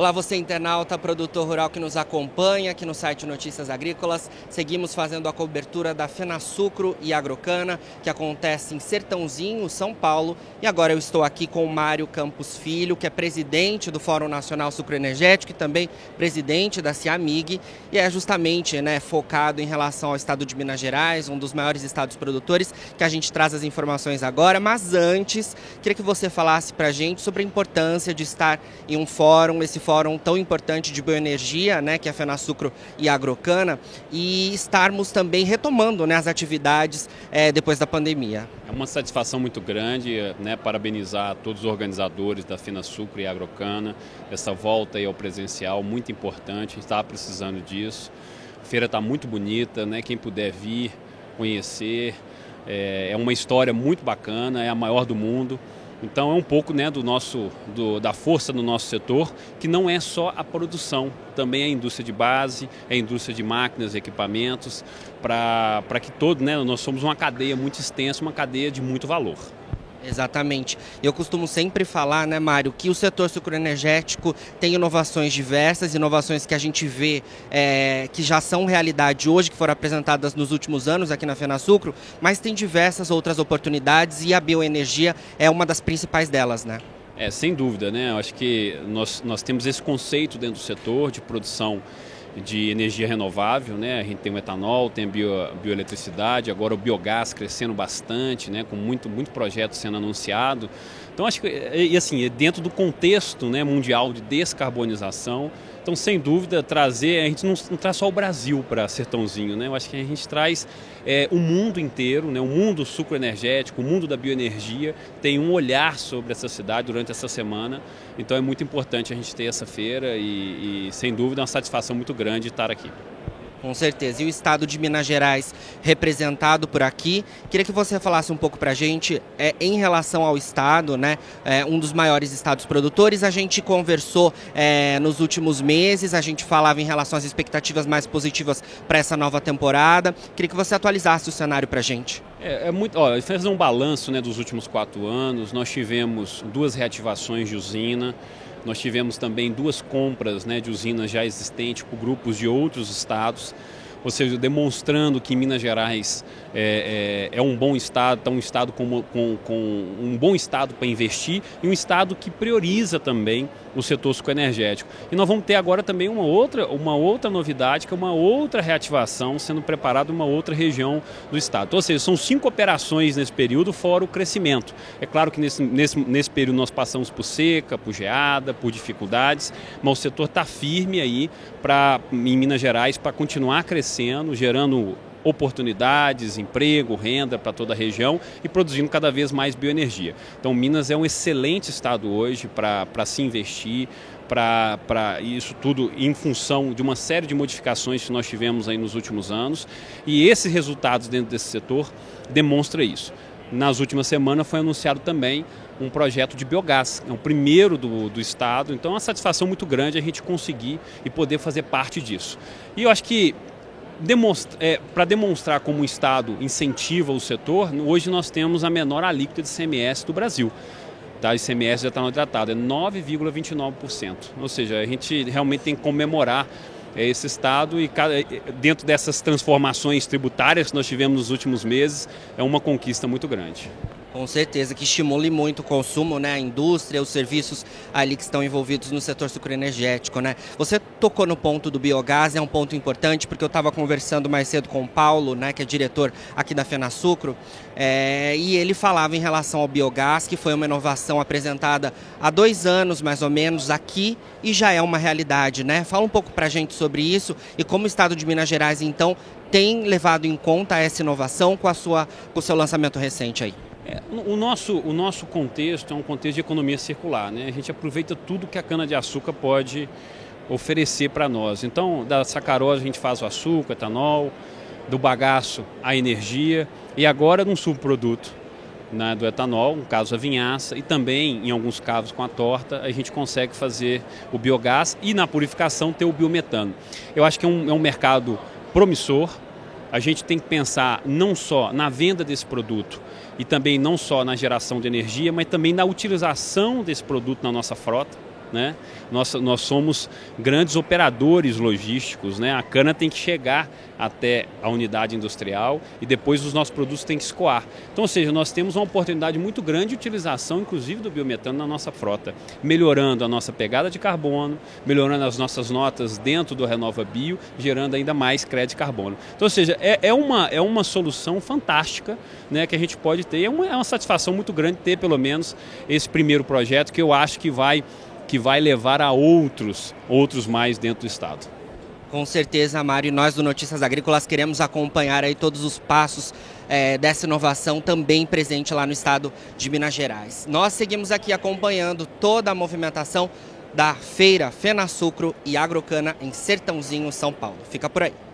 Olá, você internauta, produtor rural que nos acompanha aqui no site Notícias Agrícolas. Seguimos fazendo a cobertura da Fenasucro e Agrocana, que acontece em Sertãozinho, São Paulo. E agora eu estou aqui com o Mário Campos Filho, que é presidente do Fórum Nacional Sucroenergético e também presidente da CIAMIG. E é justamente né, focado em relação ao estado de Minas Gerais, um dos maiores estados produtores, que a gente traz as informações agora. Mas antes, queria que você falasse para a gente sobre a importância de estar em um fórum, esse fórum fórum tão importante de bioenergia, né, que é a Fenasucro e a Agrocana, e estarmos também retomando né, as atividades é, depois da pandemia. É uma satisfação muito grande, né, parabenizar todos os organizadores da Fenasucro e Agrocana, essa volta aí ao presencial, muito importante, a gente estava precisando disso. A feira está muito bonita, né, quem puder vir, conhecer, é, é uma história muito bacana, é a maior do mundo. Então é um pouco né, do nosso, do, da força do nosso setor, que não é só a produção, também é a indústria de base, é a indústria de máquinas, equipamentos, para que todo, né, nós somos uma cadeia muito extensa, uma cadeia de muito valor. Exatamente. Eu costumo sempre falar, né, Mário, que o setor sucroenergético tem inovações diversas, inovações que a gente vê é, que já são realidade hoje, que foram apresentadas nos últimos anos aqui na FenaSucro, mas tem diversas outras oportunidades e a bioenergia é uma das principais delas, né? É, sem dúvida, né? Eu acho que nós, nós temos esse conceito dentro do setor de produção de energia renovável, né? A gente tem o etanol, tem a bio, bioeletricidade, agora o biogás crescendo bastante, né? Com muito, muito projeto sendo anunciado. Então acho que e assim dentro do contexto né, mundial de descarbonização, então sem dúvida trazer a gente não, não traz só o Brasil para Sertãozinho, né? Eu acho que a gente traz é, o mundo inteiro, né? O mundo sucroenergético, o mundo da bioenergia tem um olhar sobre essa cidade durante essa semana. Então é muito importante a gente ter essa feira e, e sem dúvida é uma satisfação muito grande estar aqui. Com certeza. E o estado de Minas Gerais representado por aqui. Queria que você falasse um pouco para a gente é, em relação ao estado, né? É, um dos maiores estados produtores. A gente conversou é, nos últimos meses, a gente falava em relação às expectativas mais positivas para essa nova temporada. Queria que você atualizasse o cenário para a gente. É, é, muito. Ó, fazer um balanço né, dos últimos quatro anos. Nós tivemos duas reativações de usina. Nós tivemos também duas compras né, de usinas já existentes por grupos de outros estados ou seja, demonstrando que Minas Gerais é, é, é um bom estado, é um estado com, com, com um bom estado para investir e um estado que prioriza também o setor sucoenergético. E nós vamos ter agora também uma outra, uma outra novidade, que é uma outra reativação sendo preparada em uma outra região do estado. Ou seja, são cinco operações nesse período, fora o crescimento. É claro que nesse, nesse, nesse período nós passamos por seca, por geada, por dificuldades, mas o setor está firme aí pra, em Minas Gerais para continuar crescendo, gerando oportunidades, emprego, renda para toda a região e produzindo cada vez mais bioenergia. Então, Minas é um excelente estado hoje para se investir, para isso tudo em função de uma série de modificações que nós tivemos aí nos últimos anos e esses resultados dentro desse setor demonstra isso. Nas últimas semanas foi anunciado também um projeto de biogás, é o primeiro do, do estado, então é uma satisfação muito grande a gente conseguir e poder fazer parte disso. E eu acho que demonstra, é, para demonstrar como o Estado incentiva o setor, hoje nós temos a menor alíquota de CMS do Brasil. Tá, ICMS já está no tratado, é 9,29%. Ou seja, a gente realmente tem que comemorar é, esse Estado e dentro dessas transformações tributárias que nós tivemos nos últimos meses, é uma conquista muito grande. Com certeza, que estimule muito o consumo, né? A indústria, os serviços ali que estão envolvidos no setor sucroenergético, né? Você tocou no ponto do biogás, é um ponto importante, porque eu estava conversando mais cedo com o Paulo, né? Que é diretor aqui da FenaSucro, é, e ele falava em relação ao biogás, que foi uma inovação apresentada há dois anos, mais ou menos, aqui, e já é uma realidade, né? Fala um pouco para a gente sobre isso e como o Estado de Minas Gerais, então, tem levado em conta essa inovação com, a sua, com o seu lançamento recente aí. É, o, nosso, o nosso contexto é um contexto de economia circular. Né? A gente aproveita tudo que a cana-de-açúcar pode oferecer para nós. Então, da sacarose a gente faz o açúcar, etanol, do bagaço a energia e agora num subproduto né, do etanol, no caso a vinhaça, e também em alguns casos com a torta, a gente consegue fazer o biogás e na purificação ter o biometano. Eu acho que é um, é um mercado promissor, a gente tem que pensar não só na venda desse produto e também não só na geração de energia, mas também na utilização desse produto na nossa frota. Né? Nós, nós somos grandes operadores logísticos, né? a cana tem que chegar até a unidade industrial e depois os nossos produtos têm que escoar. Então, ou seja, nós temos uma oportunidade muito grande de utilização, inclusive do biometano na nossa frota, melhorando a nossa pegada de carbono, melhorando as nossas notas dentro do Renova Bio, gerando ainda mais crédito de carbono. Então, ou seja, é, é, uma, é uma solução fantástica né, que a gente pode ter. É uma, é uma satisfação muito grande ter, pelo menos, esse primeiro projeto que eu acho que vai, que vai levar a outros, outros mais dentro do Estado. Com certeza, Mário, nós do Notícias Agrícolas queremos acompanhar aí todos os passos é, dessa inovação também presente lá no estado de Minas Gerais. Nós seguimos aqui acompanhando toda a movimentação da feira Fena Sucro e Agrocana em Sertãozinho, São Paulo. Fica por aí.